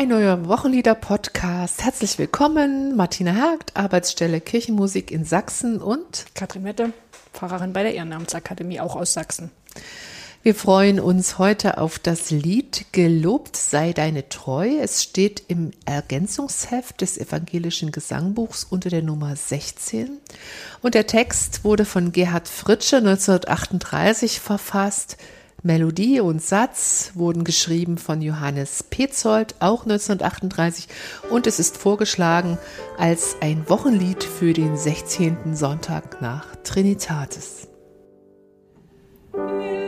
Ein neuer Wochenlieder-Podcast. Herzlich willkommen. Martina Hagt, Arbeitsstelle Kirchenmusik in Sachsen und Katrin Mette, Pfarrerin bei der Ehrenamtsakademie, auch aus Sachsen. Wir freuen uns heute auf das Lied Gelobt sei deine Treu. Es steht im Ergänzungsheft des evangelischen Gesangbuchs unter der Nummer 16. Und der Text wurde von Gerhard Fritsche 1938 verfasst. Melodie und Satz wurden geschrieben von Johannes Petzold, auch 1938, und es ist vorgeschlagen als ein Wochenlied für den 16. Sonntag nach Trinitatis. Mir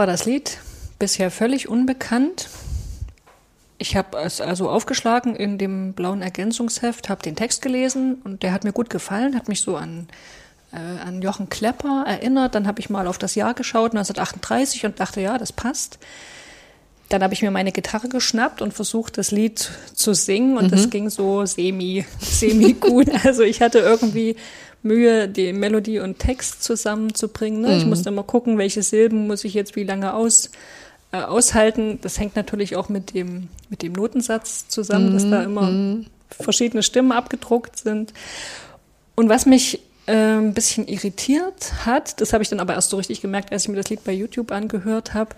war das Lied bisher völlig unbekannt. Ich habe es also aufgeschlagen in dem blauen Ergänzungsheft, habe den Text gelesen und der hat mir gut gefallen, hat mich so an, äh, an Jochen Klepper erinnert. Dann habe ich mal auf das Jahr geschaut, 1938, und dachte, ja, das passt. Dann habe ich mir meine Gitarre geschnappt und versucht, das Lied zu singen und mhm. das ging so semi, semi gut. also ich hatte irgendwie Mühe, die Melodie und Text zusammenzubringen. Ne? Mhm. Ich musste immer gucken, welche Silben muss ich jetzt wie lange aus, äh, aushalten. Das hängt natürlich auch mit dem, mit dem Notensatz zusammen, mhm. dass da immer mhm. verschiedene Stimmen abgedruckt sind. Und was mich äh, ein bisschen irritiert hat, das habe ich dann aber erst so richtig gemerkt, als ich mir das Lied bei YouTube angehört habe,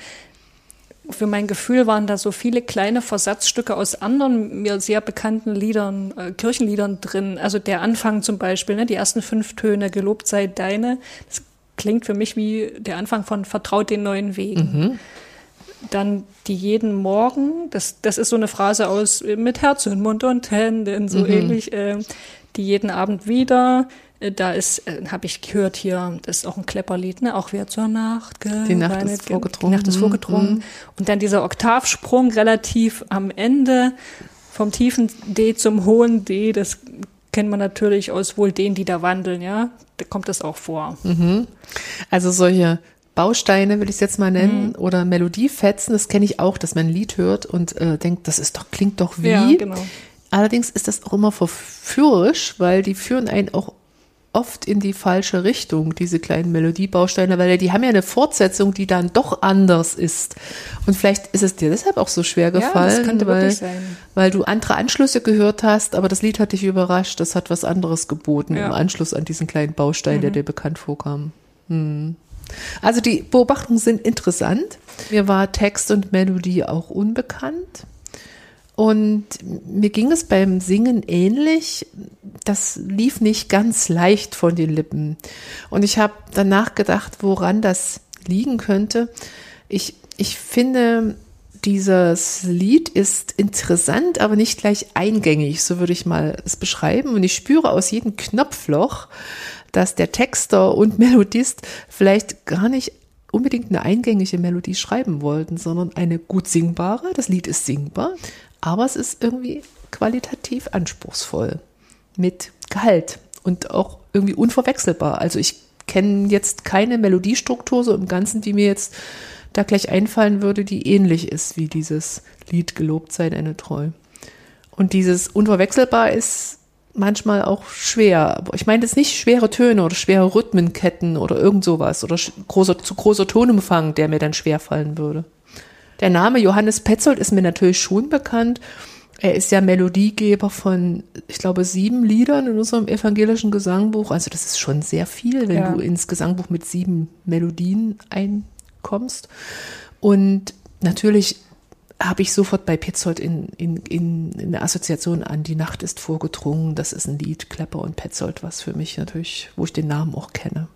für mein Gefühl waren da so viele kleine Versatzstücke aus anderen mir sehr bekannten Liedern, äh, Kirchenliedern drin. Also der Anfang zum Beispiel, ne, die ersten fünf Töne, gelobt sei deine. Das klingt für mich wie der Anfang von Vertraut den neuen Wegen. Mhm. Dann die jeden Morgen, das, das ist so eine Phrase aus mit Herz und Mund und Händen, so mhm. ähnlich. Äh, die jeden Abend wieder, äh, da ist, äh, habe ich gehört hier, das ist auch ein Klepperlied, ne? Auch wer zur Nacht Die Nacht ist vorgedrungen. Die Nacht ist vorgedrungen. Mhm. Und dann dieser Oktavsprung relativ am Ende vom tiefen D zum hohen D, das kennt man natürlich aus wohl denen, die da wandeln, ja. Da kommt das auch vor. Mhm. Also solche Bausteine, will ich es jetzt mal nennen, mhm. oder Melodiefetzen, das kenne ich auch, dass man ein Lied hört und äh, denkt, das ist doch, klingt doch wie. Ja, genau. Allerdings ist das auch immer verführerisch, weil die führen einen auch oft in die falsche Richtung, diese kleinen Melodiebausteine, weil die haben ja eine Fortsetzung, die dann doch anders ist. Und vielleicht ist es dir deshalb auch so schwer gefallen, ja, weil, weil du andere Anschlüsse gehört hast, aber das Lied hat dich überrascht, das hat was anderes geboten ja. im Anschluss an diesen kleinen Baustein, mhm. der dir bekannt vorkam. Hm. Also die Beobachtungen sind interessant. Mir war Text und Melodie auch unbekannt. Und mir ging es beim Singen ähnlich. Das lief nicht ganz leicht von den Lippen. Und ich habe danach gedacht, woran das liegen könnte. Ich, ich finde, dieses Lied ist interessant, aber nicht gleich eingängig, so würde ich mal es beschreiben. Und ich spüre aus jedem Knopfloch, dass der Texter und Melodist vielleicht gar nicht unbedingt eine eingängige Melodie schreiben wollten, sondern eine gut singbare. Das Lied ist singbar, aber es ist irgendwie qualitativ anspruchsvoll mit Gehalt und auch irgendwie unverwechselbar. Also ich kenne jetzt keine Melodiestruktur so im Ganzen, die mir jetzt da gleich einfallen würde, die ähnlich ist wie dieses Lied Gelobt sei deine Treu. Und dieses unverwechselbar ist manchmal auch schwer. Ich meine jetzt nicht schwere Töne oder schwere Rhythmenketten oder irgend sowas oder großer, zu großer Tonumfang, der mir dann schwer fallen würde. Der Name Johannes Petzold ist mir natürlich schon bekannt. Er ist ja Melodiegeber von, ich glaube, sieben Liedern in unserem evangelischen Gesangbuch. Also das ist schon sehr viel, wenn ja. du ins Gesangbuch mit sieben Melodien einkommst. Und natürlich habe ich sofort bei Petzold in, in, in, in der Assoziation an Die Nacht ist vorgedrungen. Das ist ein Lied, Klepper und Petzold, was für mich natürlich, wo ich den Namen auch kenne.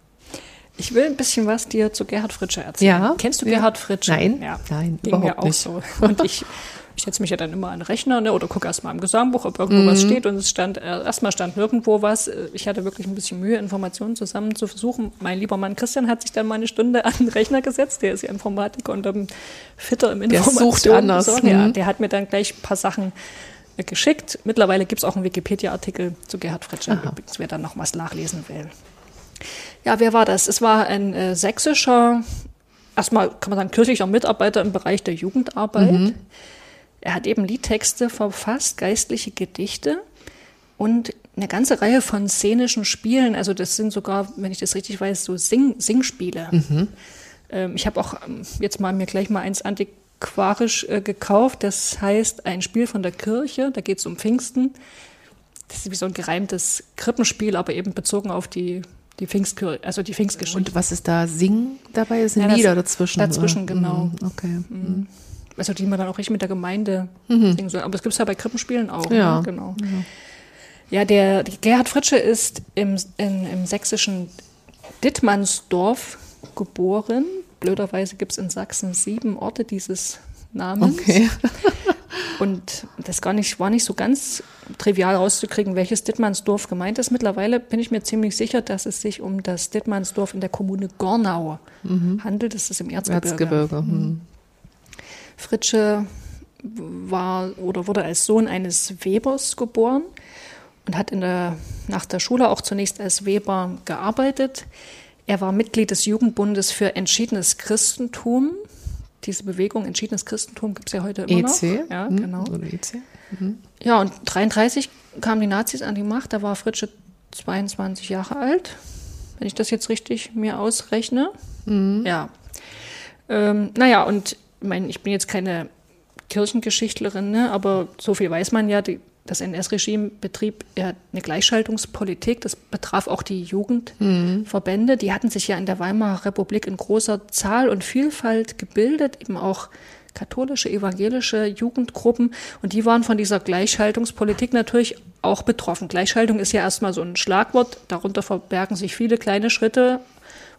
Ich will ein bisschen was dir zu Gerhard Fritsche erzählen. Ja. Kennst du Gerhard Fritsche? Nein, ja. nein, Ging mir auch nicht. so. Und ich, ich setze mich ja dann immer an den Rechner ne, oder gucke erstmal im Gesangbuch, ob irgendwo mhm. was steht. Und es stand, äh, erstmal stand nirgendwo was. Ich hatte wirklich ein bisschen Mühe, Informationen zusammen zu versuchen. Mein lieber Mann Christian hat sich dann mal eine Stunde an den Rechner gesetzt. Der ist ja Informatiker und um, fitter im Informationen. Der sucht anders. So. Ja, mhm. der hat mir dann gleich ein paar Sachen äh, geschickt. Mittlerweile gibt es auch einen Wikipedia-Artikel zu Gerhard Fritsche, übrigens, wer dann noch was nachlesen will. Ja, wer war das? Es war ein äh, sächsischer, erstmal kann man sagen, kirchlicher Mitarbeiter im Bereich der Jugendarbeit. Mhm. Er hat eben Liedtexte verfasst, geistliche Gedichte und eine ganze Reihe von szenischen Spielen. Also das sind sogar, wenn ich das richtig weiß, so Sing Singspiele. Mhm. Ähm, ich habe auch ähm, jetzt mal mir gleich mal eins antiquarisch äh, gekauft. Das heißt ein Spiel von der Kirche. Da geht es um Pfingsten. Das ist wie so ein gereimtes Krippenspiel, aber eben bezogen auf die die Pfingstkirche, also die Pfingstgeschichte. Und was ist da Singen dabei? Sind ja, Lieder dazwischen? Dazwischen, oder? genau. Mhm, okay. Mhm. Mhm. Also die man dann auch richtig mit der Gemeinde mhm. singen soll. Aber das gibt es ja bei Krippenspielen auch. Ja, ne? genau. Ja, ja der, der Gerhard Fritsche ist im, in, im sächsischen Dittmannsdorf geboren. Blöderweise gibt es in Sachsen sieben Orte dieses Namens. Okay. Und das gar nicht, war nicht so ganz trivial rauszukriegen, welches Dittmannsdorf gemeint ist. Mittlerweile bin ich mir ziemlich sicher, dass es sich um das Dittmannsdorf in der Kommune Gornau mhm. handelt. Das ist im Erzgebirge. Erzgebirge. Mhm. Fritsche war oder wurde als Sohn eines Webers geboren und hat in der, nach der Schule auch zunächst als Weber gearbeitet. Er war Mitglied des Jugendbundes für entschiedenes Christentum diese Bewegung entschiedenes Christentum gibt es ja heute immer EC. noch. Ja, mhm. genau. Oder EC. Mhm. Ja, und 33 kamen die Nazis an die Macht. Da war Fritsche 22 Jahre alt, wenn ich das jetzt richtig mir ausrechne. Mhm. Ja. Ähm, naja, und meine, ich bin jetzt keine Kirchengeschichtlerin, ne, aber so viel weiß man ja, die, das NS-Regime betrieb ja eine Gleichschaltungspolitik. Das betraf auch die Jugendverbände. Mhm. Die hatten sich ja in der Weimarer Republik in großer Zahl und Vielfalt gebildet, eben auch katholische, evangelische Jugendgruppen. Und die waren von dieser Gleichschaltungspolitik natürlich auch betroffen. Gleichschaltung ist ja erstmal so ein Schlagwort. Darunter verbergen sich viele kleine Schritte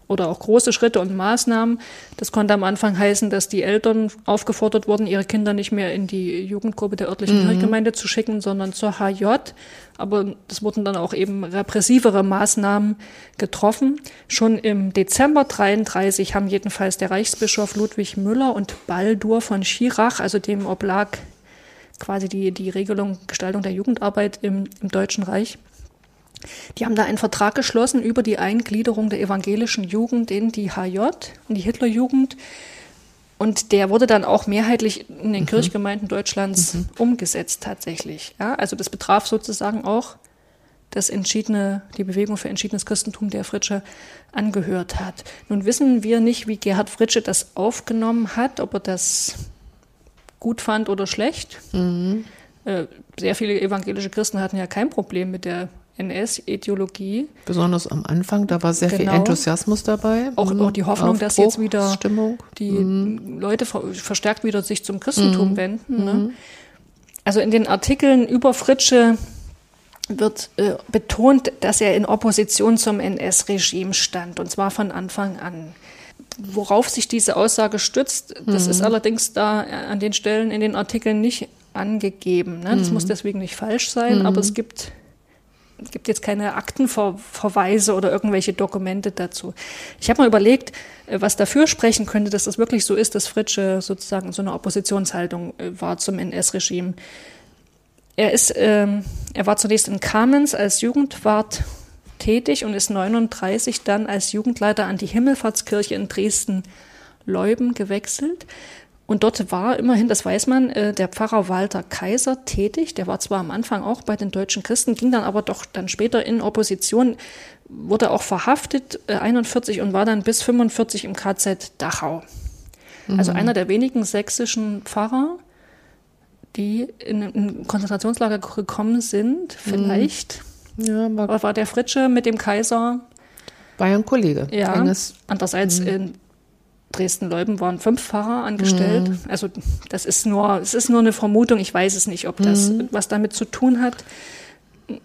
oder auch große Schritte und Maßnahmen. Das konnte am Anfang heißen, dass die Eltern aufgefordert wurden, ihre Kinder nicht mehr in die Jugendgruppe der örtlichen mhm. Kirchgemeinde zu schicken, sondern zur HJ. Aber es wurden dann auch eben repressivere Maßnahmen getroffen. Schon im Dezember 33 haben jedenfalls der Reichsbischof Ludwig Müller und Baldur von Schirach, also dem oblag quasi die, die Regelung, Gestaltung der Jugendarbeit im, im Deutschen Reich, die haben da einen Vertrag geschlossen über die Eingliederung der evangelischen Jugend in die HJ, in die Hitlerjugend. Und der wurde dann auch mehrheitlich in den mhm. Kirchgemeinden Deutschlands mhm. umgesetzt tatsächlich. Ja, also das betraf sozusagen auch das entschiedene, die Bewegung für entschiedenes Christentum, der Fritsche angehört hat. Nun wissen wir nicht, wie Gerhard Fritsche das aufgenommen hat, ob er das gut fand oder schlecht. Mhm. Äh, sehr viele evangelische Christen hatten ja kein Problem mit der NS-Ideologie. Besonders am Anfang, da war sehr Genau. viel Enthusiasmus dabei. Auch, Mhm. auch die Hoffnung, dass jetzt wieder Stimmung. die Leute ver verstärkt wieder sich zum Christentum wenden. Ne? Also in den Artikeln über Fritsche wird äh, betont, dass er in Opposition zum NS-Regime stand, und zwar von Anfang an. Worauf sich diese Aussage stützt, das ist allerdings da äh, an den Stellen in den Artikeln nicht angegeben. Ne? Das muss deswegen nicht falsch sein, aber es gibt es gibt jetzt keine Aktenverweise oder irgendwelche Dokumente dazu. Ich habe mal überlegt, äh, was dafür sprechen könnte, dass das wirklich so ist, dass Fritsche sozusagen so eine Oppositionshaltung äh, war zum NS-Regime. Er ist, ähm, er war zunächst in Kamenz als Jugendwart tätig und ist 39 dann als Jugendleiter an die Himmelfahrtskirche in Dresden-Leuben gewechselt. Und dort war immerhin, das weiß man, äh, der Pfarrer Walter Kaiser tätig. Der war zwar am Anfang auch bei den deutschen Christen, ging dann aber doch dann später in Opposition, wurde auch verhaftet, äh, 41 und war dann bis 45 im KZ Dachau. Also einer der wenigen sächsischen Pfarrer, die in ein Konzentrationslager gekommen sind. Vielleicht Ja, war, war, der Fritsche mit dem Kaiser war ja ein Kollege. ja. Enges, Andererseits in Dresden-Leuben waren fünf Pfarrer angestellt. Also das ist nur, es ist nur eine Vermutung. Ich weiß es nicht, ob das was damit zu tun hat.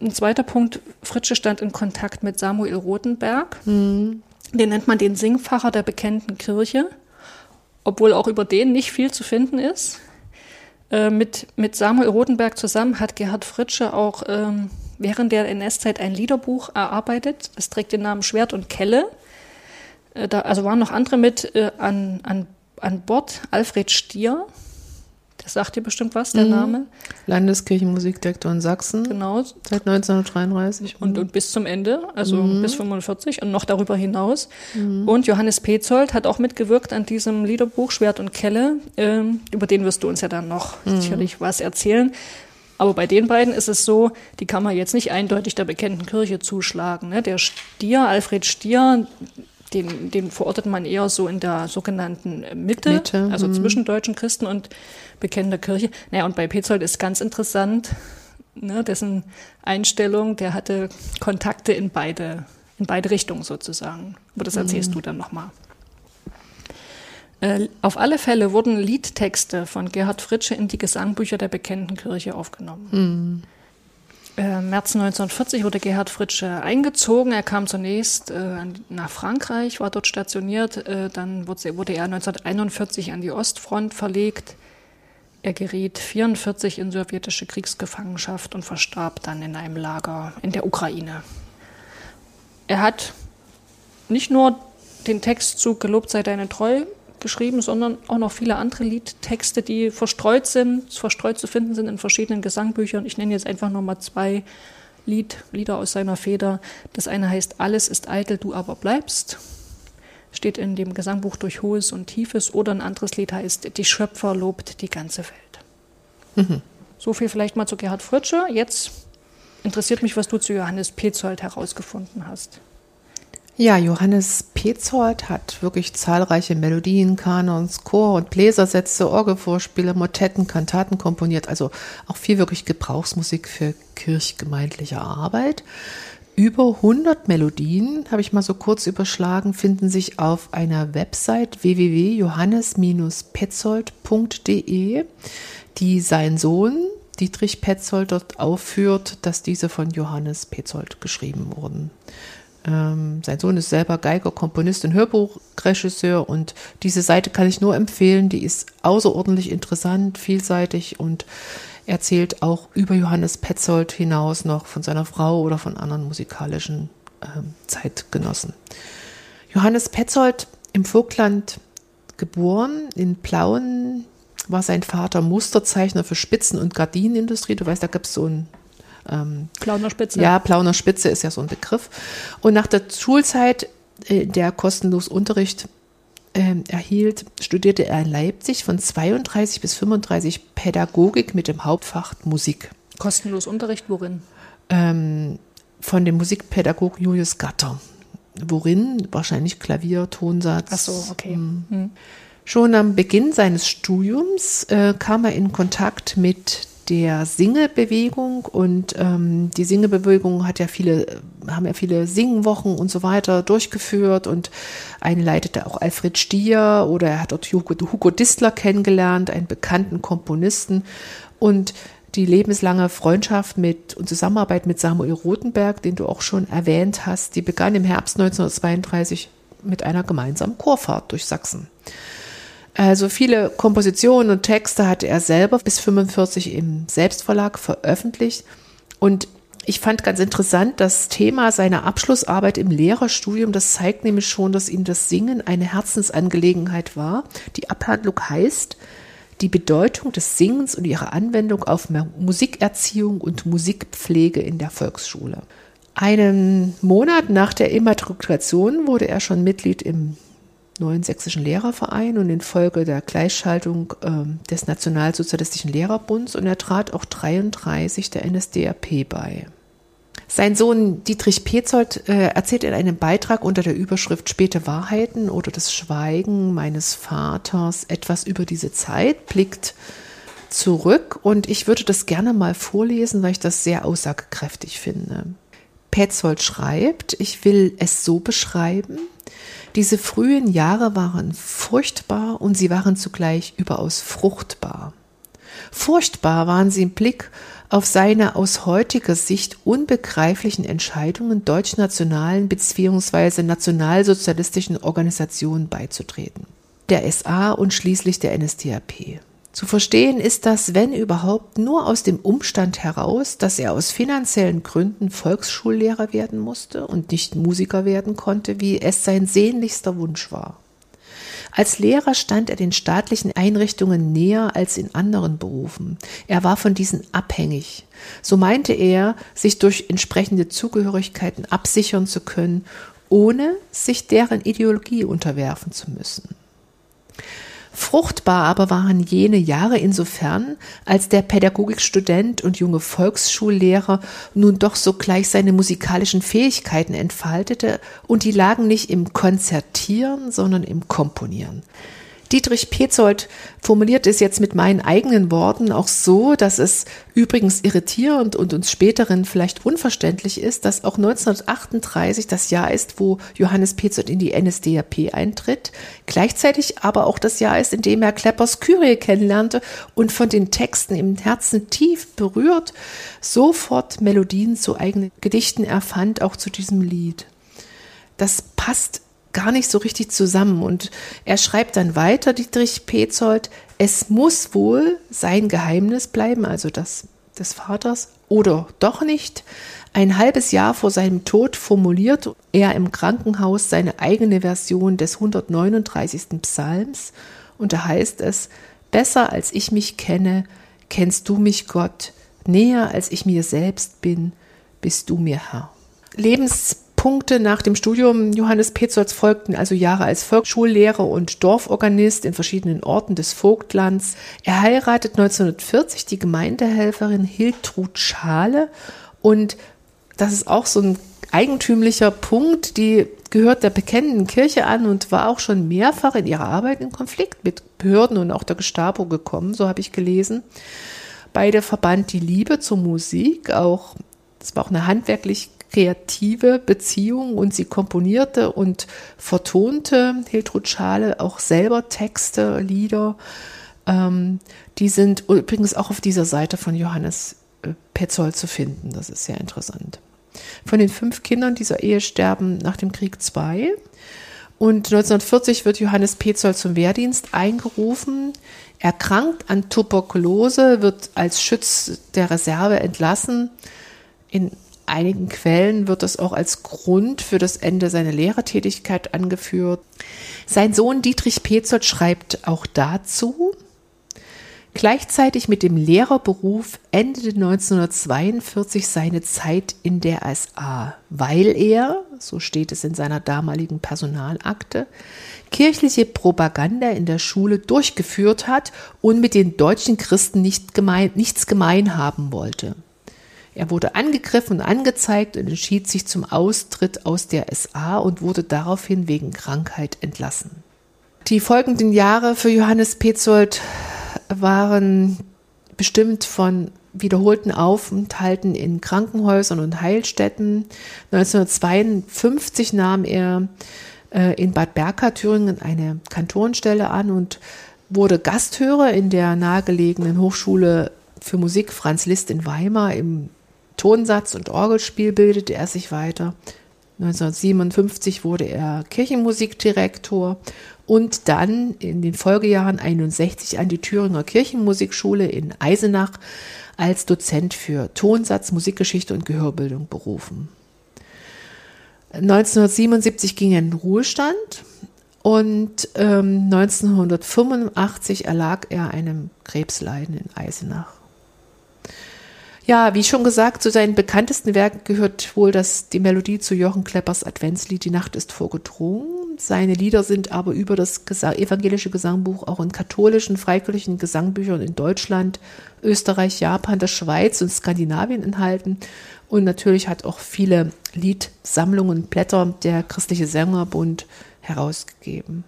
Ein zweiter Punkt, Fritsche stand in Kontakt mit Samuel Rothenberg. Den nennt man den Singpfarrer der bekannten Kirche, obwohl auch über den nicht viel zu finden ist. Äh, mit, mit Samuel Rothenberg zusammen hat Gerhard Fritsche auch ähm, während der NS-Zeit ein Liederbuch erarbeitet. Das trägt den Namen Schwert und Kelle. Äh, da, also waren noch andere mit äh, an, an, an Bord. Alfred Stier, das sagt dir bestimmt was, der Name. Landeskirchenmusikdirektor in Sachsen Genau. seit 1933. Und, und bis zum Ende, also bis 45 und noch darüber hinaus. Und Johannes Petzold hat auch mitgewirkt an diesem Liederbuch Schwert und Kelle. Ähm, über den wirst du uns ja dann noch sicherlich was erzählen. Aber bei den beiden ist es so, die kann man jetzt nicht eindeutig der bekannten Kirche zuschlagen. Ne? Der Stier, Alfred Stier, den, den verortet man eher so in der sogenannten Mitte, Mitte, also zwischen deutschen Christen und bekennender Kirche. Naja, und bei Petzold ist ganz interessant, ne, dessen Einstellung, der hatte Kontakte in beide, in beide Richtungen sozusagen. Aber das erzählst du dann nochmal. Äh, auf alle Fälle wurden Liedtexte von Gerhard Fritsche in die Gesangbücher der bekannten Kirche aufgenommen. Äh, März 1940 wurde Gerhard Fritsche eingezogen. Er kam zunächst äh, nach Frankreich, war dort stationiert. Äh, dann wurde, wurde er 1941 an die Ostfront verlegt. Er geriet 1944 in sowjetische Kriegsgefangenschaft und verstarb dann in einem Lager in der Ukraine. Er hat nicht nur den Text zu Gelobt sei deine Treu geschrieben, sondern auch noch viele andere Liedtexte, die verstreut sind, verstreut zu finden sind in verschiedenen Gesangbüchern. Ich nenne jetzt einfach nur mal zwei Lied, Lieder aus seiner Feder. Das eine heißt Alles ist eitel, du aber bleibst. Steht in dem Gesangbuch durch Hohes und Tiefes. Oder ein anderes Lied heißt Die Schöpfer lobt die ganze Welt. So viel vielleicht mal zu Gerhard Fritsche. Jetzt interessiert mich, was du zu Johannes Petzold herausgefunden hast. Ja, Johannes Petzold hat wirklich zahlreiche Melodien, Kanons, Chor- und Bläsersätze, Orgelvorspiele, Motetten, Kantaten komponiert, also auch viel wirklich Gebrauchsmusik für kirchgemeindliche Arbeit. Über 100 Melodien, habe ich mal so kurz überschlagen, finden sich auf einer Website www.johannes-petzold.de, die sein Sohn Dietrich Petzold dort aufführt, dass diese von Johannes Petzold geschrieben wurden. Ähm, sein Sohn ist selber Geiger, Komponist und Hörbuchregisseur und diese Seite kann ich nur empfehlen. Die ist außerordentlich interessant, vielseitig und erzählt auch über Johannes Petzold hinaus noch von seiner Frau oder von anderen musikalischen ähm, Zeitgenossen. Johannes Petzold im Vogtland geboren, in Plauen war sein Vater Musterzeichner für Spitzen- und Gardinenindustrie. Du weißt, da gab es so ein ähm, Plauner Spitze. ja, Plauner Spitze ist ja so ein Begriff. Und nach der Schulzeit, äh, der kostenlos Unterricht ähm, erhielt, studierte er in Leipzig von 32 bis 35 Pädagogik mit dem Hauptfach Musik. Kostenlos Unterricht, worin? Ähm, von dem Musikpädagog Julius Gatter. Worin wahrscheinlich Klavier, Tonsatz. Ach so, okay. Schon am Beginn seines Studiums äh, kam er in Kontakt mit der Singebewegung und ähm, die Singebewegung hat ja viele, haben ja viele Singwochen und so weiter durchgeführt und einen leitete auch Alfred Stier oder er hat dort Hugo, Hugo Distler kennengelernt, einen bekannten Komponisten und die lebenslange Freundschaft mit und Zusammenarbeit mit Samuel Rothenberg, den du auch schon erwähnt hast, die begann im Herbst 1932 mit einer gemeinsamen Chorfahrt durch Sachsen. Also viele Kompositionen und Texte hatte er selber bis 45 im Selbstverlag veröffentlicht und ich fand ganz interessant das Thema seiner Abschlussarbeit im Lehrerstudium. Das zeigt nämlich schon, dass ihm das Singen eine Herzensangelegenheit war. Die Abhandlung heißt die Bedeutung des Singens und ihre Anwendung auf Musikerziehung und Musikpflege in der Volksschule. Einen Monat nach der Immatrikulation wurde er schon Mitglied im neuen sächsischen Lehrerverein und infolge der Gleichschaltung äh, des Nationalsozialistischen Lehrerbunds und er trat auch 33 der NSDAP bei. Sein Sohn Dietrich Petzold äh, erzählt in einem Beitrag unter der Überschrift Späte Wahrheiten oder das Schweigen meines Vaters etwas über diese Zeit, blickt zurück und ich würde das gerne mal vorlesen, weil ich das sehr aussagekräftig finde. Petzold schreibt, ich will es so beschreiben, diese frühen Jahre waren furchtbar und sie waren zugleich überaus fruchtbar. Furchtbar waren sie im Blick auf seine aus heutiger Sicht unbegreiflichen Entscheidungen deutschnationalen bzw. nationalsozialistischen Organisationen beizutreten, der SA und schließlich der NSDAP. Zu verstehen ist das, wenn überhaupt, nur aus dem Umstand heraus, dass er aus finanziellen Gründen Volksschullehrer werden musste und nicht Musiker werden konnte, wie es sein sehnlichster Wunsch war. Als Lehrer stand er den staatlichen Einrichtungen näher als in anderen Berufen. Er war von diesen abhängig. So meinte er, sich durch entsprechende Zugehörigkeiten absichern zu können, ohne sich deren Ideologie unterwerfen zu müssen. Fruchtbar aber waren jene Jahre insofern, als der Pädagogikstudent und junge Volksschullehrer nun doch sogleich seine musikalischen Fähigkeiten entfaltete, und die lagen nicht im Konzertieren, sondern im Komponieren. Dietrich Petzold formuliert es jetzt mit meinen eigenen Worten auch so, dass es übrigens irritierend und uns späteren vielleicht unverständlich ist, dass auch 1938 das Jahr ist, wo Johannes Petzold in die NSDAP eintritt, gleichzeitig aber auch das Jahr ist, in dem er Kleppers Kyrie kennenlernte und von den Texten im Herzen tief berührt sofort Melodien zu eigenen Gedichten erfand, auch zu diesem Lied. Das passt gar nicht so richtig zusammen. Und er schreibt dann weiter, Dietrich Petzold, es muss wohl sein Geheimnis bleiben, also das des Vaters, oder doch nicht. Ein halbes Jahr vor seinem Tod formuliert er im Krankenhaus seine eigene Version des 139. Psalms und da heißt es, besser als ich mich kenne, kennst du mich Gott, näher als ich mir selbst bin, bist du mir Herr. Lebens Punkte nach dem Studium Johannes Petzolds folgten also Jahre als Volksschullehrer und Dorforganist in verschiedenen Orten des Vogtlands. Er heiratet 1940 die Gemeindehelferin Hiltrud Schale und das ist auch so ein eigentümlicher Punkt, die gehört der bekennenden Kirche an und war auch schon mehrfach in ihrer Arbeit in Konflikt mit Behörden und auch der Gestapo gekommen, so habe ich gelesen. Beide verband die Liebe zur Musik, auch es war auch eine handwerklich kreative Beziehung und sie komponierte und vertonte Hiltrud Schale auch selber Texte, Lieder. Ähm, die sind übrigens auch auf dieser Seite von Johannes äh, Petzold zu finden. Das ist sehr interessant. Von den fünf Kindern dieser Ehe sterben nach dem Krieg zwei. Und 1940 wird Johannes Petzold zum Wehrdienst eingerufen. Erkrankt an Tuberkulose, wird als Schütz der Reserve entlassen. In einigen Quellen wird das auch als Grund für das Ende seiner Lehrertätigkeit angeführt. Sein Sohn Dietrich Petzold schreibt auch dazu, Gleichzeitig mit dem Lehrerberuf endete 1942 seine Zeit in der SA, weil er, so steht es in seiner damaligen Personalakte, kirchliche Propaganda in der Schule durchgeführt hat und mit den deutschen Christen nicht gemein, nichts gemein haben wollte. Er wurde angegriffen und angezeigt und entschied sich zum Austritt aus der SA und wurde daraufhin wegen Krankheit entlassen. Die folgenden Jahre für Johannes Petzold waren bestimmt von wiederholten Aufenthalten in Krankenhäusern und Heilstätten. 1952 nahm er äh, in Bad Berka, Thüringen, eine Kantonstelle an und wurde Gasthörer in der nahegelegenen Hochschule für Musik Franz Liszt in Weimar. Im Tonsatz und Orgelspiel bildete er sich weiter. 1957 wurde er Kirchenmusikdirektor und dann in den Folgejahren 61 an die Thüringer Kirchenmusikschule in Eisenach als Dozent für Tonsatz, Musikgeschichte und Gehörbildung berufen. 1977 ging er in den Ruhestand und ähm, 1985 erlag er einem Krebsleiden in Eisenach. Ja, wie schon gesagt, zu seinen bekanntesten Werken gehört wohl das, die Melodie zu Jochen Kleppers Adventslied Die Nacht ist vorgedrungen. Seine Lieder sind aber über das evangelische Gesangbuch auch in katholischen, freikirchlichen Gesangbüchern in Deutschland, Österreich, Japan, der Schweiz und Skandinavien enthalten. Und natürlich hat auch viele Liedsammlungen Blätter der Christliche Sängerbund herausgegeben.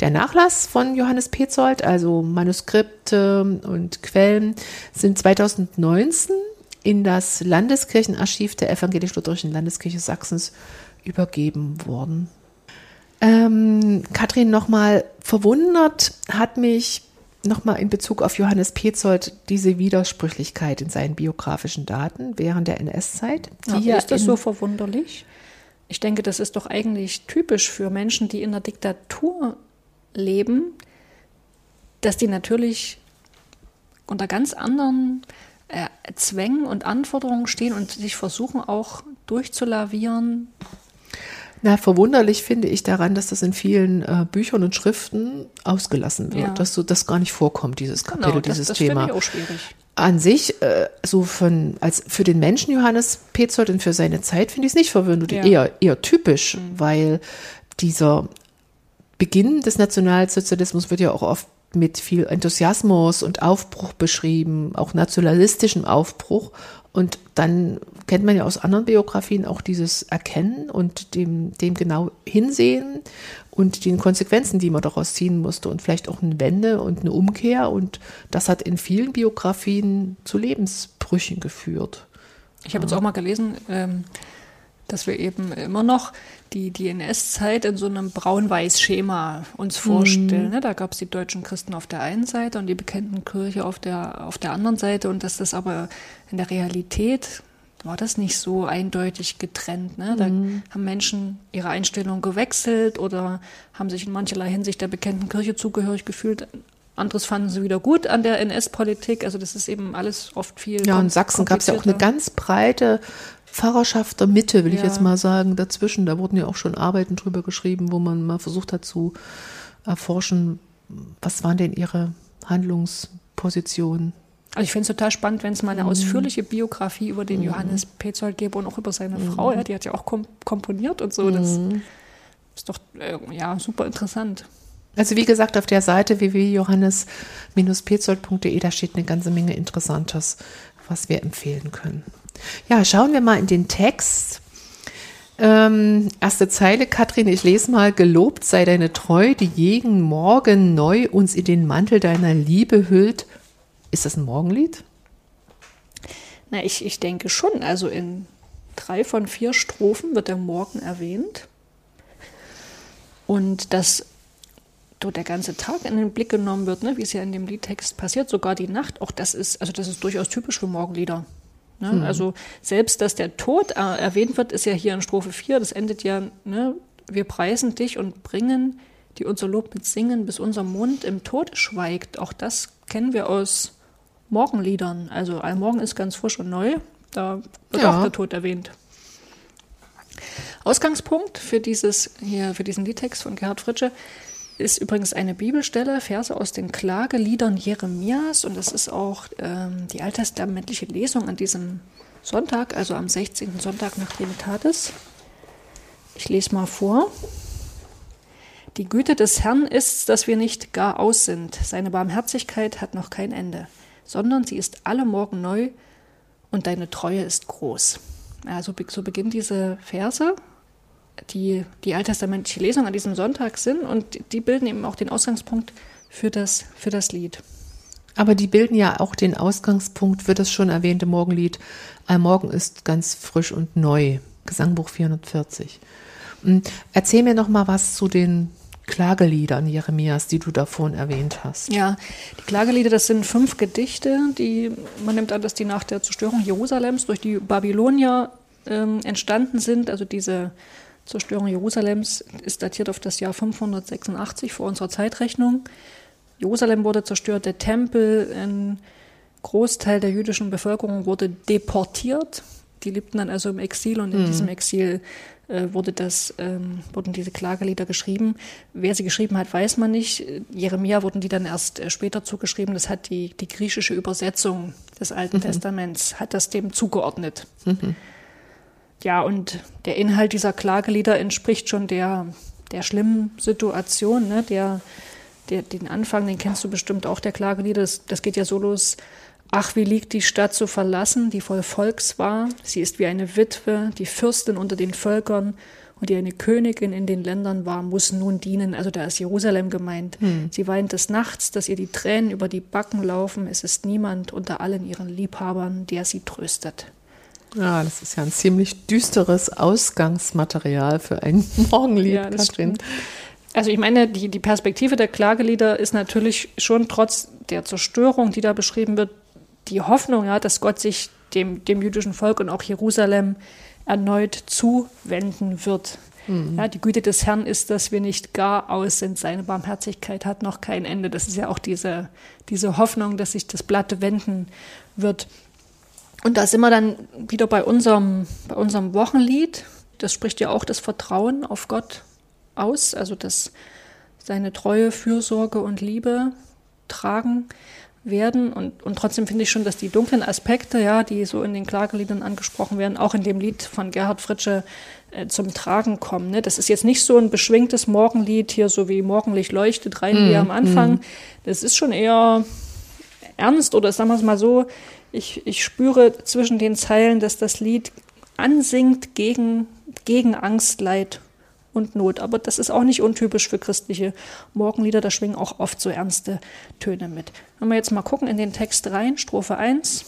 Der Nachlass von Johannes Petzold, also Manuskripte und Quellen, sind 2019 in das Landeskirchenarchiv der Evangelisch-Lutherischen Landeskirche Sachsens übergeben worden. Ähm, Katrin, nochmal verwundert hat mich nochmal in Bezug auf Johannes Petzold diese Widersprüchlichkeit in seinen biografischen Daten während der NS-Zeit. Ja, ist das so verwunderlich? Ich denke, das ist doch eigentlich typisch für Menschen, die in der Diktatur leben, dass die natürlich unter ganz anderen äh, Zwängen und Anforderungen stehen und sich versuchen auch durchzulavieren. Na, verwunderlich finde ich daran, dass das in vielen äh, Büchern und Schriften ausgelassen wird, ja. dass so das gar nicht vorkommt, dieses genau, Kapitel, genau, das, dieses das Thema. Ich auch schwierig. An sich, äh, so von, als für den Menschen Johannes Petzold und für seine Zeit finde ich es nicht verwirrend, ja. eher, eher typisch, mhm. weil dieser Beginn des Nationalsozialismus wird ja auch oft mit viel Enthusiasmus und Aufbruch beschrieben, auch nationalistischem Aufbruch. Und dann kennt man ja aus anderen Biografien auch dieses Erkennen und dem, dem genau hinsehen und den Konsequenzen, die man daraus ziehen musste und vielleicht auch eine Wende und eine Umkehr. Und das hat in vielen Biografien zu Lebensbrüchen geführt. Ich habe jetzt auch mal gelesen, ähm, dass wir eben immer noch die, die NS-Zeit in so einem braun-weiß-Schema uns vorstellen. Mhm. Da gab es die deutschen Christen auf der einen Seite und die bekannten Kirche auf der, auf der anderen Seite und dass das aber in der Realität war das nicht so eindeutig getrennt. Ne? Da mhm. haben Menschen ihre Einstellung gewechselt oder haben sich in mancherlei Hinsicht der bekannten Kirche zugehörig gefühlt. Anderes fanden sie wieder gut an der NS-Politik. Also das ist eben alles oft viel. Ja, in Sachsen gab es ja auch eine ganz breite Pfarrerschaft der Mitte, will ja. ich jetzt mal sagen, dazwischen. Da wurden ja auch schon Arbeiten drüber geschrieben, wo man mal versucht hat zu erforschen, was waren denn ihre Handlungspositionen. Also ich finde es total spannend, wenn es mal eine mhm. ausführliche Biografie über den mhm. Johannes Petzold gäbe und auch über seine mhm. Frau. Ja, die hat ja auch komponiert und so. Das mhm. ist doch äh, ja super interessant. Also wie gesagt, auf der Seite www.johannes-petzold.de, da steht eine ganze Menge Interessantes, was wir empfehlen können. Ja, schauen wir mal in den Text. Ähm, erste Zeile, Katrin, ich lese mal, gelobt sei deine Treu, die jeden Morgen neu uns in den Mantel deiner Liebe hüllt. Ist das ein Morgenlied? Na, ich, ich denke schon. Also in drei von vier Strophen wird der Morgen erwähnt. Und dass dort der ganze Tag in den Blick genommen wird, ne, wie es ja in dem Liedtext passiert, sogar die Nacht, auch das ist, also das ist durchaus typisch für Morgenlieder. Ne? Mhm. Also selbst, dass der Tod äh, erwähnt wird, ist ja hier in Strophe 4, das endet ja, ne? wir preisen dich und bringen die unser Lob mit Singen, bis unser Mund im Tod schweigt. Auch das kennen wir aus Morgenliedern. Also Allmorgen ist ganz frisch und neu, da wird ja. auch der Tod erwähnt. Ausgangspunkt für dieses hier für diesen Liedtext von Gerhard Fritsche ist übrigens eine Bibelstelle, Verse aus den Klageliedern Jeremias und das ist auch ähm, die alttestamentliche Lesung an diesem Sonntag, also am 16. Sonntag nach Trinitatis. Ich lese mal vor. Die Güte des Herrn ist, dass wir nicht gar aus sind. Seine Barmherzigkeit hat noch kein Ende, sondern sie ist alle Morgen neu und deine Treue ist groß. Also so beginnen diese Verse die, die alttestamentliche Lesung an diesem Sonntag sind und die bilden eben auch den Ausgangspunkt für das, für das Lied. Aber die bilden ja auch den Ausgangspunkt für das schon erwähnte Morgenlied Allmorgen ist ganz frisch und neu, Gesangbuch 440. Hm, erzähl mir noch mal was zu den Klageliedern Jeremias, die du davon erwähnt hast. Ja, die Klagelieder, das sind fünf Gedichte, die man nimmt an, dass die nach der Zerstörung Jerusalems durch die Babylonier ähm, entstanden sind. Also diese Zerstörung Jerusalems ist datiert auf das Jahr 586 vor unserer Zeitrechnung. Jerusalem wurde zerstört, der Tempel, ein Großteil der jüdischen Bevölkerung wurde deportiert. Die lebten dann also im Exil und in mhm. diesem Exil äh, wurde das, ähm, wurden diese Klagelieder geschrieben. Wer sie geschrieben hat, weiß man nicht. Jeremia wurden die dann erst äh, später zugeschrieben. Das hat die, die griechische Übersetzung des Alten mhm. Testaments, hat das dem zugeordnet. Mhm. Ja, und der Inhalt dieser Klagelieder entspricht schon der, der schlimmen Situation, ne? der, der, den Anfang, den kennst du bestimmt auch, der Klagelieder. Das, das geht ja so los. Ach, wie liegt die Stadt so verlassen, die voll Volks war. Sie ist wie eine Witwe, die Fürstin unter den Völkern und die eine Königin in den Ländern war, muss nun dienen. Also da ist Jerusalem gemeint. Hm. Sie weint des Nachts, dass ihr die Tränen über die Backen laufen. Es ist niemand unter allen ihren Liebhabern, der sie tröstet. Ja, das ist ja ein ziemlich düsteres Ausgangsmaterial für ein Morgenlied, ja, Katrin. Stimmt. Also ich meine, die, die Perspektive der Klagelieder ist natürlich schon trotz der Zerstörung, die da beschrieben wird, die Hoffnung, ja, dass Gott sich dem, dem jüdischen Volk und auch Jerusalem erneut zuwenden wird. Mhm. Ja, die Güte des Herrn ist, dass wir nicht gar aus sind. Seine Barmherzigkeit hat noch kein Ende. Das ist ja auch diese, diese Hoffnung, dass sich das Blatt wenden wird. Und da sind wir dann wieder bei unserem, bei unserem Wochenlied. Das spricht ja auch das Vertrauen auf Gott aus, also dass seine Treue, Fürsorge und Liebe tragen werden. Und, und trotzdem finde ich schon, dass die dunklen Aspekte, ja, die so in den Klageliedern angesprochen werden, auch in dem Lied von Gerhard Fritsche äh, zum Tragen kommen. Ne? Das ist jetzt nicht so ein beschwingtes Morgenlied hier, so wie Morgenlicht leuchtet rein mm, wie am Anfang. Mm. Das ist schon eher ernst oder sagen wir es mal so, ich, ich spüre zwischen den Zeilen, dass das Lied ansingt gegen, gegen Angst, Leid und Not. Aber das ist auch nicht untypisch für christliche Morgenlieder, da schwingen auch oft so ernste Töne mit. Wenn wir jetzt mal gucken in den Text rein, Strophe 1,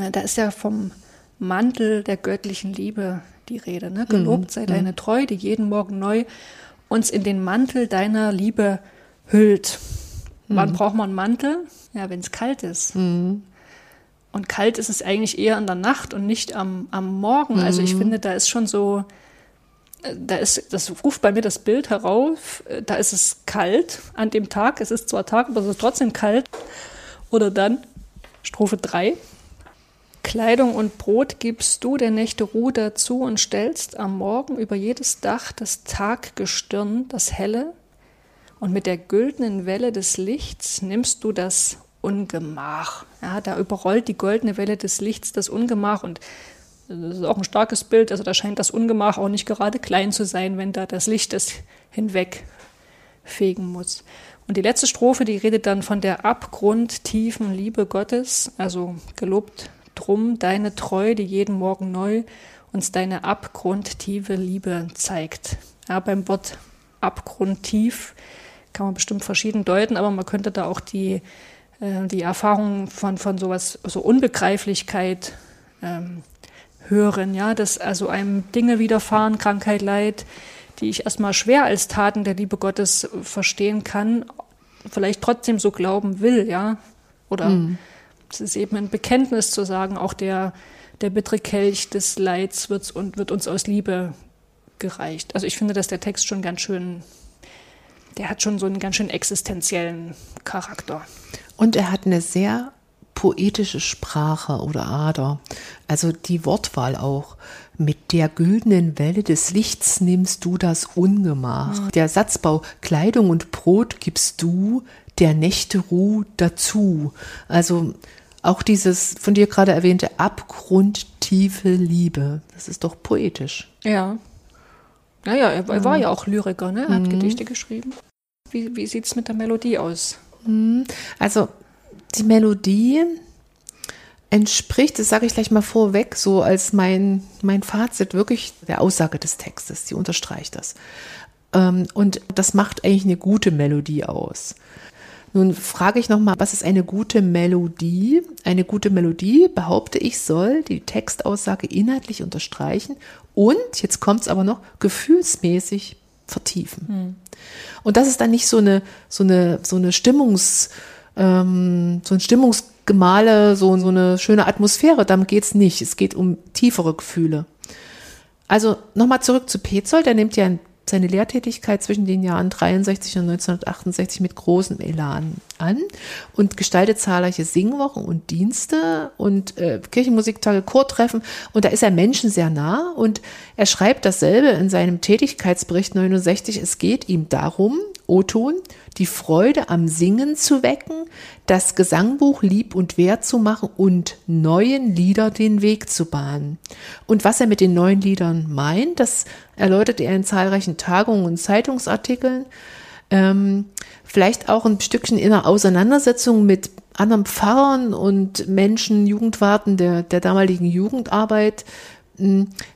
äh, da ist ja vom Mantel der göttlichen Liebe die Rede. Ne? Gelobt sei mhm. deine Treue, die jeden Morgen neu uns in den Mantel deiner Liebe hüllt. Mhm. Wann braucht man einen Mantel? Ja, wenn es kalt ist. Mhm. Und kalt ist es eigentlich eher in der Nacht und nicht am, am Morgen. Also ich finde, da ist schon so, da ist, das ruft bei mir das Bild herauf, da ist es kalt an dem Tag, es ist zwar Tag, aber es ist trotzdem kalt. Oder dann Strophe 3. Kleidung und Brot gibst du der Nächte Ruhe dazu und stellst am Morgen über jedes Dach das Taggestirn, das helle, und mit der güldenen Welle des Lichts nimmst du das Ungemach. Ja, da überrollt die goldene Welle des Lichts das Ungemach und das ist auch ein starkes Bild. Also da scheint das Ungemach auch nicht gerade klein zu sein, wenn da das Licht es hinwegfegen muss. Und die letzte Strophe, die redet dann von der abgrundtiefen Liebe Gottes, also gelobt drum deine Treue, die jeden Morgen neu uns deine abgrundtiefe Liebe zeigt. Ja, beim Wort abgrundtief kann man bestimmt verschieden deuten, aber man könnte da auch die, äh, die Erfahrung von, von sowas, so Unbegreiflichkeit ähm, hören, ja, dass also einem Dinge widerfahren, Krankheit, Leid, die ich erstmal schwer als Taten der Liebe Gottes verstehen kann, vielleicht trotzdem so glauben will, ja. Oder mhm. es ist eben ein Bekenntnis zu sagen, auch der, der bittere Kelch des Leids wird, und wird uns aus Liebe gereicht. Also ich finde, dass der Text schon ganz schön, der hat schon so einen ganz schön existenziellen Charakter. Und er hat eine sehr poetische Sprache oder Ader. Also die Wortwahl auch. Mit der güldenen Welle des Lichts nimmst du das Ungemach. Mhm. Der Satzbau Kleidung und Brot gibst du, der Nächte Ruh dazu. Also auch dieses von dir gerade erwähnte abgrundtiefe Liebe. Das ist doch poetisch. Ja. Naja, er, er war ja auch Lyriker, ne? Er hat mhm. Gedichte geschrieben. Wie, wie sieht es mit der Melodie aus? Mhm. Also die Melodie entspricht, das sage ich gleich mal vorweg, so als mein, mein Fazit wirklich der Aussage des Textes. Die unterstreicht das. Ähm, und das macht eigentlich eine gute Melodie aus. Nun frage ich nochmal, was ist eine gute Melodie? Eine gute Melodie, behaupte ich, soll die Textaussage inhaltlich unterstreichen und, jetzt kommt es aber noch, gefühlsmäßig vertiefen. Hm. Und das ist dann nicht so eine, so eine, so eine Stimmungs, ähm, so ein Stimmungsgemale, so, so eine schöne Atmosphäre, darum geht's nicht. Es geht um tiefere Gefühle. Also nochmal zurück zu Petzold, der nimmt ja seine Lehrtätigkeit zwischen den Jahren 63 und 1968 mit großem Elan an und gestaltet zahlreiche Singwochen und Dienste und äh, Kirchenmusiktage, Chortreffen und da ist er Menschen sehr nah und er schreibt dasselbe in seinem Tätigkeitsbericht 69. Es geht ihm darum, O-Ton, die Freude am Singen zu wecken, das Gesangbuch lieb und wert zu machen und neuen Lieder den Weg zu bahnen. Und was er mit den neuen Liedern meint, das erläutert er in zahlreichen Tagungen und Zeitungsartikeln. Ähm, vielleicht auch ein Stückchen in einer Auseinandersetzung mit anderen Pfarrern und Menschen, Jugendwarten der, der damaligen Jugendarbeit,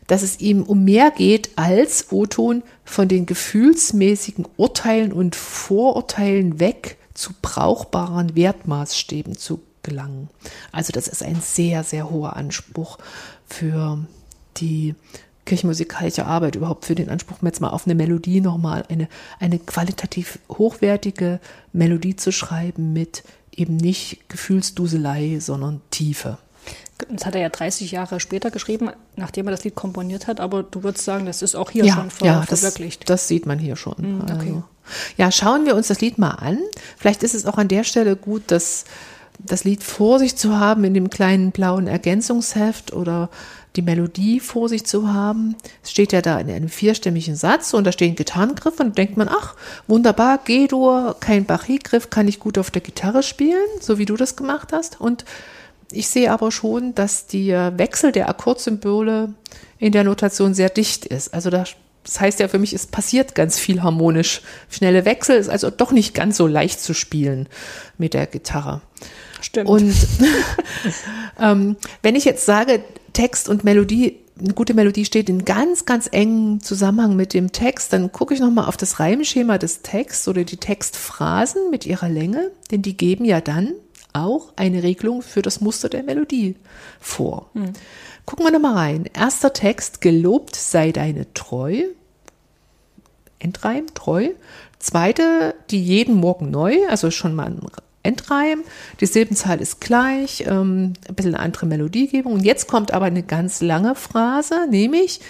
dass es ihm um mehr geht als O-Ton von den gefühlsmäßigen Urteilen und Vorurteilen weg zu brauchbaren Wertmaßstäben zu gelangen. Also das ist ein sehr, sehr hoher Anspruch für die kirchenmusikalische Arbeit, überhaupt für den Anspruch, jetzt mal auf eine Melodie nochmal, eine, eine qualitativ hochwertige Melodie zu schreiben mit eben nicht Gefühlsduselei, sondern Tiefe. Das hat er ja 30 Jahre später geschrieben, nachdem er das Lied komponiert hat, aber du würdest sagen, das ist auch hier ja, schon ver ja, verwirklicht. Das, das sieht man hier schon. Mm, okay. Also. Ja, schauen wir uns das Lied mal an. Vielleicht ist es auch an der Stelle gut, das, das Lied vor sich zu haben in dem kleinen blauen Ergänzungsheft oder die Melodie vor sich zu haben. Es steht ja da in einem vierstimmigen Satz und da stehen Gitarrengriffe und denkt man, ach, wunderbar, G-Dur, kein Bachy-Griff, kann ich gut auf der Gitarre spielen, so wie du das gemacht hast. Und ich sehe aber schon, dass der Wechsel der Akkordsymbole in der Notation sehr dicht ist. Also das, das heißt ja für mich, es passiert ganz viel harmonisch. Schnelle Wechsel ist also doch nicht ganz so leicht zu spielen mit der Gitarre. Stimmt. Und ähm, wenn ich jetzt sage, Text und Melodie, eine gute Melodie steht in ganz, ganz engen Zusammenhang mit dem Text, dann gucke ich nochmal auf das Reimschema des Texts oder die Textphrasen mit ihrer Länge, denn die geben ja dann auch eine Regelung für das Muster der Melodie vor. Hm. Gucken wir nochmal rein. Erster Text, gelobt sei deine Treu. Endreim, treu. Zweite, die jeden Morgen neu, also schon mal ein Endreim. Die Silbenzahl ist gleich, ähm, ein bisschen eine andere Melodiegebung. Und jetzt kommt aber eine ganz lange Phrase, nämlich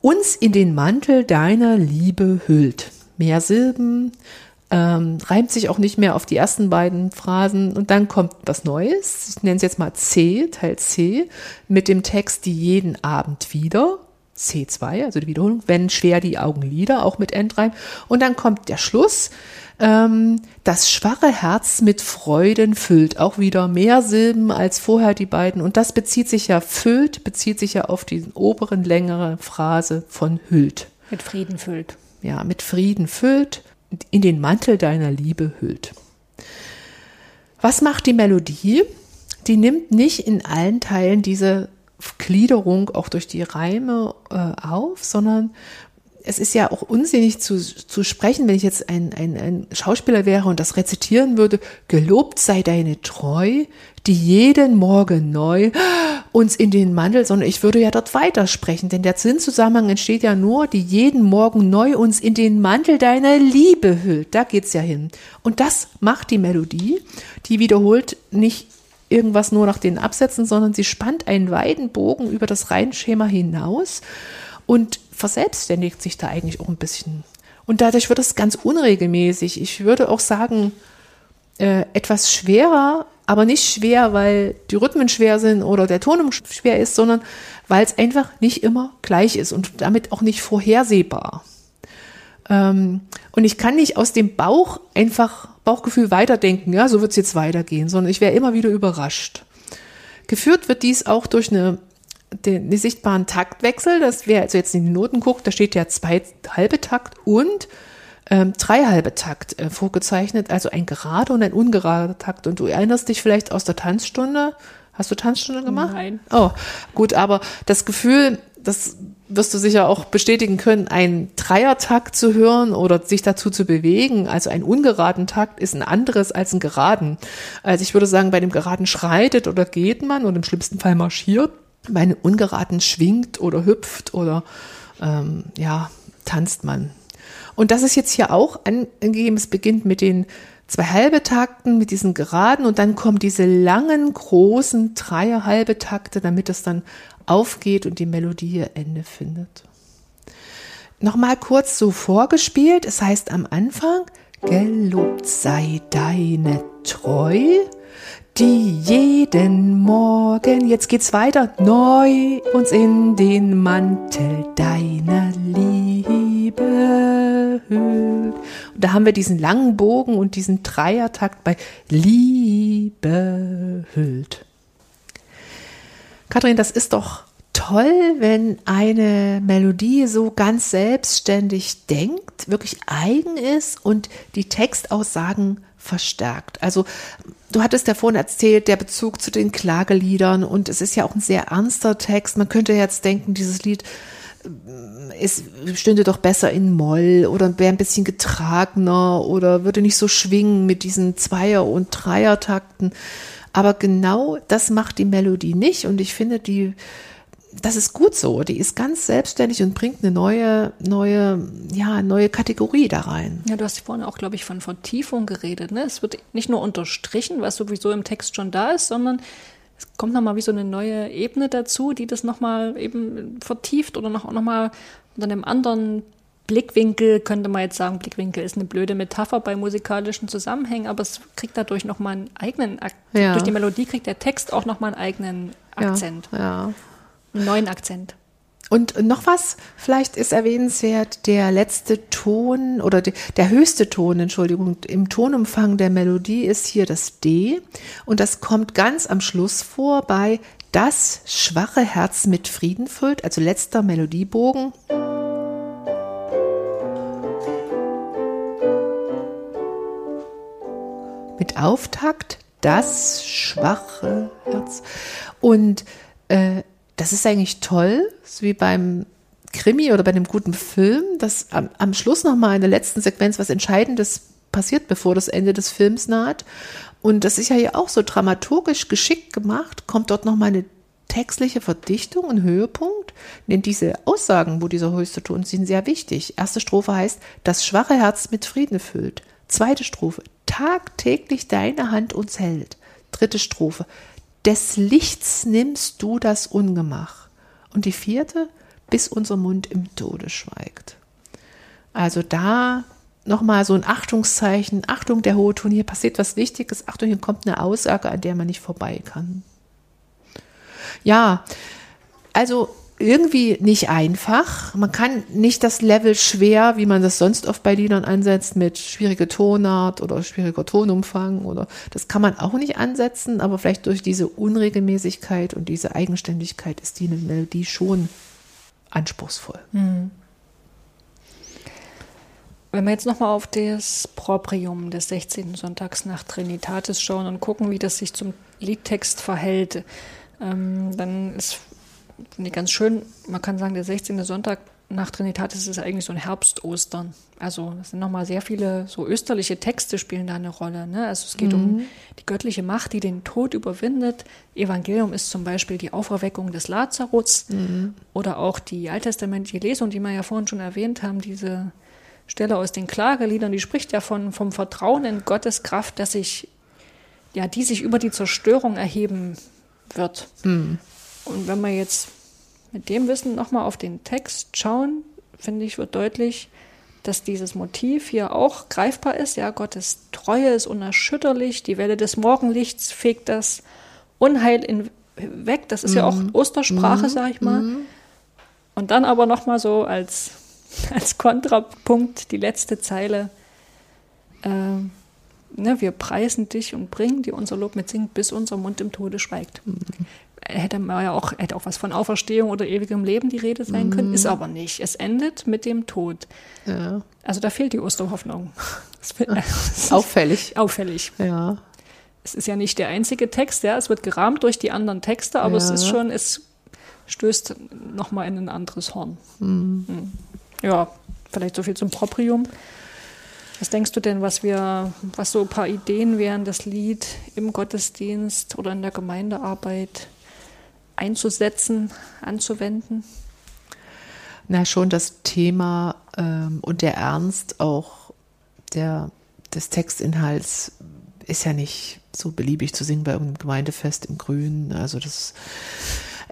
uns in den Mantel deiner Liebe hüllt. Mehr Silben, ähm, reimt sich auch nicht mehr auf die ersten beiden Phrasen und dann kommt was Neues. Ich nenne es jetzt mal C, Teil C, mit dem Text die jeden Abend wieder. C2, also die Wiederholung, wenn schwer die Augenlider, auch mit Endreim. Und dann kommt der Schluss. Ähm, das schwache Herz mit Freuden füllt. Auch wieder mehr Silben als vorher die beiden. Und das bezieht sich ja, füllt, bezieht sich ja auf die oberen längere Phrase von hüllt. Mit Frieden füllt. Ja, mit Frieden füllt in den Mantel deiner Liebe hüllt. Was macht die Melodie? Die nimmt nicht in allen Teilen diese Gliederung auch durch die Reime äh, auf, sondern es ist ja auch unsinnig zu, zu sprechen, wenn ich jetzt ein, ein, ein Schauspieler wäre und das rezitieren würde, gelobt sei deine Treu, die jeden Morgen neu uns in den Mandel, sondern ich würde ja dort weitersprechen, denn der Zinszusammenhang entsteht ja nur, die jeden Morgen neu uns in den Mantel deiner Liebe hüllt. Da geht's ja hin. Und das macht die Melodie, die wiederholt nicht irgendwas nur nach den Absätzen, sondern sie spannt einen weiten Bogen über das Reihenschema hinaus und verselbstständigt sich da eigentlich auch ein bisschen. Und dadurch wird es ganz unregelmäßig. Ich würde auch sagen, äh, etwas schwerer, aber nicht schwer, weil die Rhythmen schwer sind oder der Ton schwer ist, sondern weil es einfach nicht immer gleich ist und damit auch nicht vorhersehbar. Ähm, und ich kann nicht aus dem Bauch einfach Bauchgefühl weiterdenken, ja, so wird es jetzt weitergehen, sondern ich wäre immer wieder überrascht. Geführt wird dies auch durch eine den, den sichtbaren Taktwechsel, dass wer also jetzt in die Noten guckt, da steht ja zwei halbe Takt und ähm, drei halbe Takt äh, vorgezeichnet, also ein gerader und ein ungerader Takt. Und du erinnerst dich vielleicht aus der Tanzstunde. Hast du Tanzstunde gemacht? Nein. Oh, gut, aber das Gefühl, das wirst du sicher auch bestätigen können, einen Dreiertakt zu hören oder sich dazu zu bewegen, also ein ungeraden Takt ist ein anderes als ein geraden. Also ich würde sagen, bei dem geraden schreitet oder geht man und im schlimmsten Fall marschiert. Bei einem ungeraden schwingt oder hüpft oder ähm, ja, tanzt man. Und das ist jetzt hier auch angegeben. Es beginnt mit den zwei halbe Takten, mit diesen geraden und dann kommen diese langen, großen Dreier halbe Takte, damit es dann aufgeht und die Melodie ihr Ende findet. Nochmal kurz so vorgespielt. Es heißt am Anfang, gelobt sei deine Treu, die jeden Morgen, jetzt geht's weiter, neu uns in den Mantel deiner Liebe hüllt. Und da haben wir diesen langen Bogen und diesen Dreiertakt bei Liebe hüllt. Kathrin, das ist doch toll, wenn eine Melodie so ganz selbstständig denkt, wirklich eigen ist und die Textaussagen verstärkt. Also du hattest ja vorhin erzählt, der Bezug zu den Klageliedern und es ist ja auch ein sehr ernster Text. Man könnte jetzt denken, dieses Lied äh, es stünde doch besser in Moll oder wäre ein bisschen getragener oder würde nicht so schwingen mit diesen Zweier- und Dreiertakten. Aber genau das macht die Melodie nicht und ich finde, die, das ist gut so. Die ist ganz selbstständig und bringt eine neue, neue, ja, neue Kategorie da rein. Ja, du hast vorhin auch, glaube ich, von Vertiefung geredet. Ne? Es wird nicht nur unterstrichen, was sowieso im Text schon da ist, sondern es kommt nochmal wie so eine neue Ebene dazu, die das nochmal eben vertieft oder noch, noch mal unter einem anderen Blickwinkel könnte man jetzt sagen, Blickwinkel ist eine blöde Metapher bei musikalischen Zusammenhängen, aber es kriegt dadurch nochmal einen eigenen, Ak ja. durch die Melodie kriegt der Text auch nochmal einen eigenen Akzent. Ja, ja. Einen neuen Akzent. Und noch was, vielleicht ist erwähnenswert, der letzte Ton oder die, der höchste Ton, Entschuldigung, im Tonumfang der Melodie ist hier das D und das kommt ganz am Schluss vor bei das schwache Herz mit Frieden füllt, also letzter Melodiebogen. mit Auftakt das schwache Herz. Und äh, das ist eigentlich toll, so wie beim Krimi oder bei einem guten Film, dass am, am Schluss nochmal in der letzten Sequenz was Entscheidendes passiert, bevor das Ende des Films naht. Und das ist ja hier auch so dramaturgisch geschickt gemacht, kommt dort nochmal eine textliche Verdichtung, ein Höhepunkt. Denn diese Aussagen, wo dieser höchste Ton sind, sehr wichtig. Erste Strophe heißt, das schwache Herz mit Frieden füllt. Zweite Strophe, tagtäglich deine Hand uns hält. Dritte Strophe. Des Lichts nimmst du das Ungemach. Und die vierte, bis unser Mund im Tode schweigt. Also da nochmal so ein Achtungszeichen. Achtung, der hohe Ton, hier passiert was Wichtiges. Achtung, hier kommt eine Aussage, an der man nicht vorbei kann. Ja, also irgendwie nicht einfach. Man kann nicht das Level schwer, wie man das sonst oft bei Liedern ansetzt, mit schwieriger Tonart oder schwieriger Tonumfang oder das kann man auch nicht ansetzen, aber vielleicht durch diese Unregelmäßigkeit und diese Eigenständigkeit ist die Melodie schon anspruchsvoll. Mhm. Wenn wir jetzt nochmal auf das Proprium des 16. Sonntags nach Trinitatis schauen und gucken, wie das sich zum Liedtext verhält, ähm, dann ist finde ich ganz schön. Man kann sagen, der 16. Sonntag nach Trinitatis ist eigentlich so ein Herbstostern. Also es sind nochmal sehr viele so österliche Texte spielen da eine Rolle. Ne? Also es geht mhm. um die göttliche Macht, die den Tod überwindet. Evangelium ist zum Beispiel die Auferweckung des Lazarus mhm. oder auch die alttestamentliche Lesung, die wir ja vorhin schon erwähnt haben, diese Stelle aus den Klageliedern, die spricht ja von, vom Vertrauen in Gottes Kraft, dass sich, ja, die sich über die Zerstörung erheben wird. Mhm. Und wenn wir jetzt mit dem Wissen nochmal auf den Text schauen, finde ich, wird deutlich, dass dieses Motiv hier auch greifbar ist. Ja, Gottes Treue ist unerschütterlich. Die Welle des Morgenlichts fegt das Unheil in, weg. Das ist mhm. ja auch mhm. Ostersprache, mhm. sag ich mal. Mhm. Und dann aber nochmal so als, als Kontrapunkt die letzte Zeile. Äh, ne, wir preisen dich und bringen dir unser Lob mit singt, bis unser Mund im Tode schweigt. Mhm hätte man ja auch, hätte auch was von Auferstehung oder ewigem Leben die Rede sein mhm. können, ist aber nicht. Es endet mit dem Tod. Ja. Also da fehlt die Osterhoffnung. auffällig. Auffällig. Ja. Es ist ja nicht der einzige Text, ja, es wird gerahmt durch die anderen Texte, aber ja. es ist schon, es stößt nochmal in ein anderes Horn. Mhm. Ja, vielleicht so viel zum Proprium. Was denkst du denn, was wir, was so ein paar Ideen wären, das Lied im Gottesdienst oder in der Gemeindearbeit einzusetzen, anzuwenden? Na, schon das Thema ähm, und der Ernst auch der, des Textinhalts ist ja nicht so beliebig zu singen bei irgendeinem Gemeindefest im Grün. Also das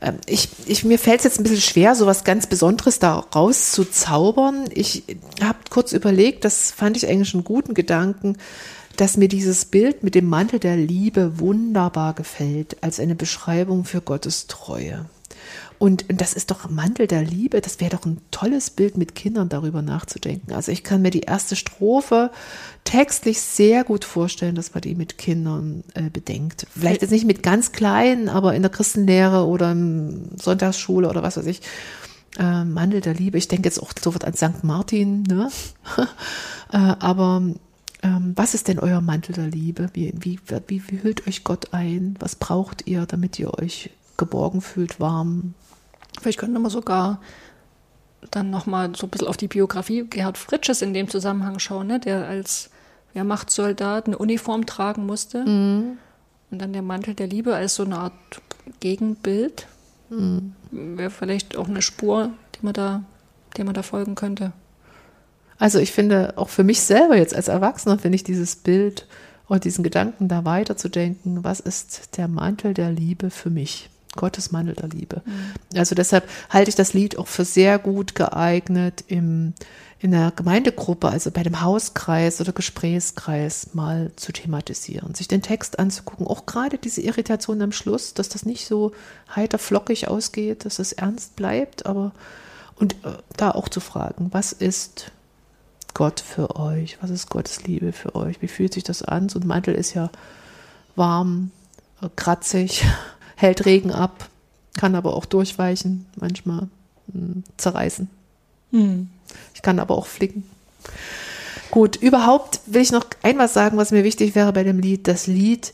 ähm, ich, ich, mir fällt es jetzt ein bisschen schwer, so was ganz Besonderes da rauszuzaubern. Ich habe kurz überlegt, das fand ich eigentlich einen guten Gedanken, dass mir dieses Bild mit dem Mantel der Liebe wunderbar gefällt, als eine Beschreibung für Gottes Treue. Und, und das ist doch Mantel der Liebe. Das wäre doch ein tolles Bild mit Kindern darüber nachzudenken. Also ich kann mir die erste Strophe textlich sehr gut vorstellen, dass man die mit Kindern äh, bedenkt. Vielleicht jetzt nicht mit ganz kleinen, aber in der Christenlehre oder in Sonntagsschule oder was weiß ich. Äh, Mandel der Liebe. Ich denke jetzt auch sofort an St. Martin. Ne? äh, aber ähm, was ist denn euer Mantel der Liebe? Wie, wie, wie, wie hüllt euch Gott ein? Was braucht ihr, damit ihr euch geborgen fühlt, warm, Vielleicht könnte man sogar dann nochmal so ein bisschen auf die Biografie Gerhard Fritsches in dem Zusammenhang schauen, ne? der als Wehrmachtssoldat eine Uniform tragen musste. Mhm. Und dann der Mantel der Liebe als so eine Art Gegenbild. Mhm. Wäre vielleicht auch eine Spur, die man da, der man da folgen könnte. Also ich finde, auch für mich selber jetzt als Erwachsener finde ich dieses Bild und diesen Gedanken da weiterzudenken, was ist der Mantel der Liebe für mich? Gottes Mantel der Liebe. Mhm. Also deshalb halte ich das Lied auch für sehr gut geeignet im, in der Gemeindegruppe, also bei dem Hauskreis oder Gesprächskreis mal zu thematisieren, sich den Text anzugucken, auch gerade diese Irritation am Schluss, dass das nicht so heiter flockig ausgeht, dass es ernst bleibt, aber und äh, da auch zu fragen, was ist Gott für euch? Was ist Gottes Liebe für euch? Wie fühlt sich das an? So ein Mantel ist ja warm, kratzig, hält Regen ab, kann aber auch durchweichen, manchmal mh, hm, zerreißen. Hm. Ich kann aber auch flicken. Gut, überhaupt will ich noch einmal sagen, was mir wichtig wäre bei dem Lied. Das Lied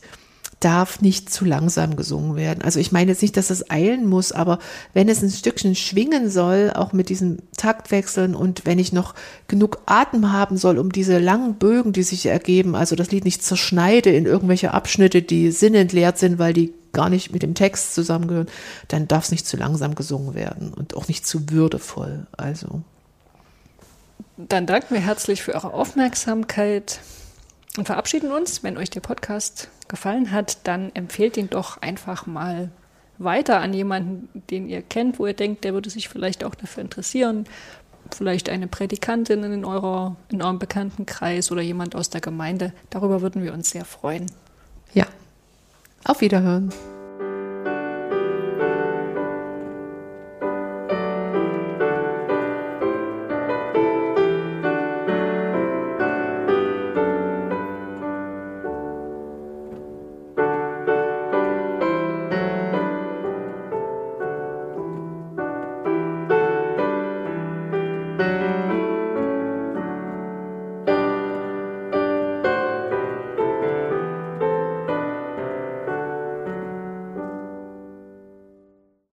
darf nicht zu langsam gesungen werden. Also ich meine jetzt nicht, dass es eilen muss, aber wenn es ein Stückchen schwingen soll, auch mit diesen Taktwechseln und wenn ich noch genug Atem haben soll, um diese langen Bögen, die sich ergeben, also das Lied nicht zerschneide in irgendwelche Abschnitte, die sinnentleert sind, weil die gar nicht mit dem Text zusammengehören, dann darf es nicht zu langsam gesungen werden und auch nicht zu würdevoll. Also. Dann danken wir herzlich für eure Aufmerksamkeit und verabschieden uns. Wenn euch der Podcast gefallen hat, dann empfehlt ihn doch einfach mal weiter an jemanden, den ihr kennt, wo ihr denkt, der würde sich vielleicht auch dafür interessieren. Vielleicht eine Predikantin in, eurer, in eurem Bekanntenkreis oder jemand aus der Gemeinde. Darüber würden wir uns sehr freuen. Ja, auf Wiederhören.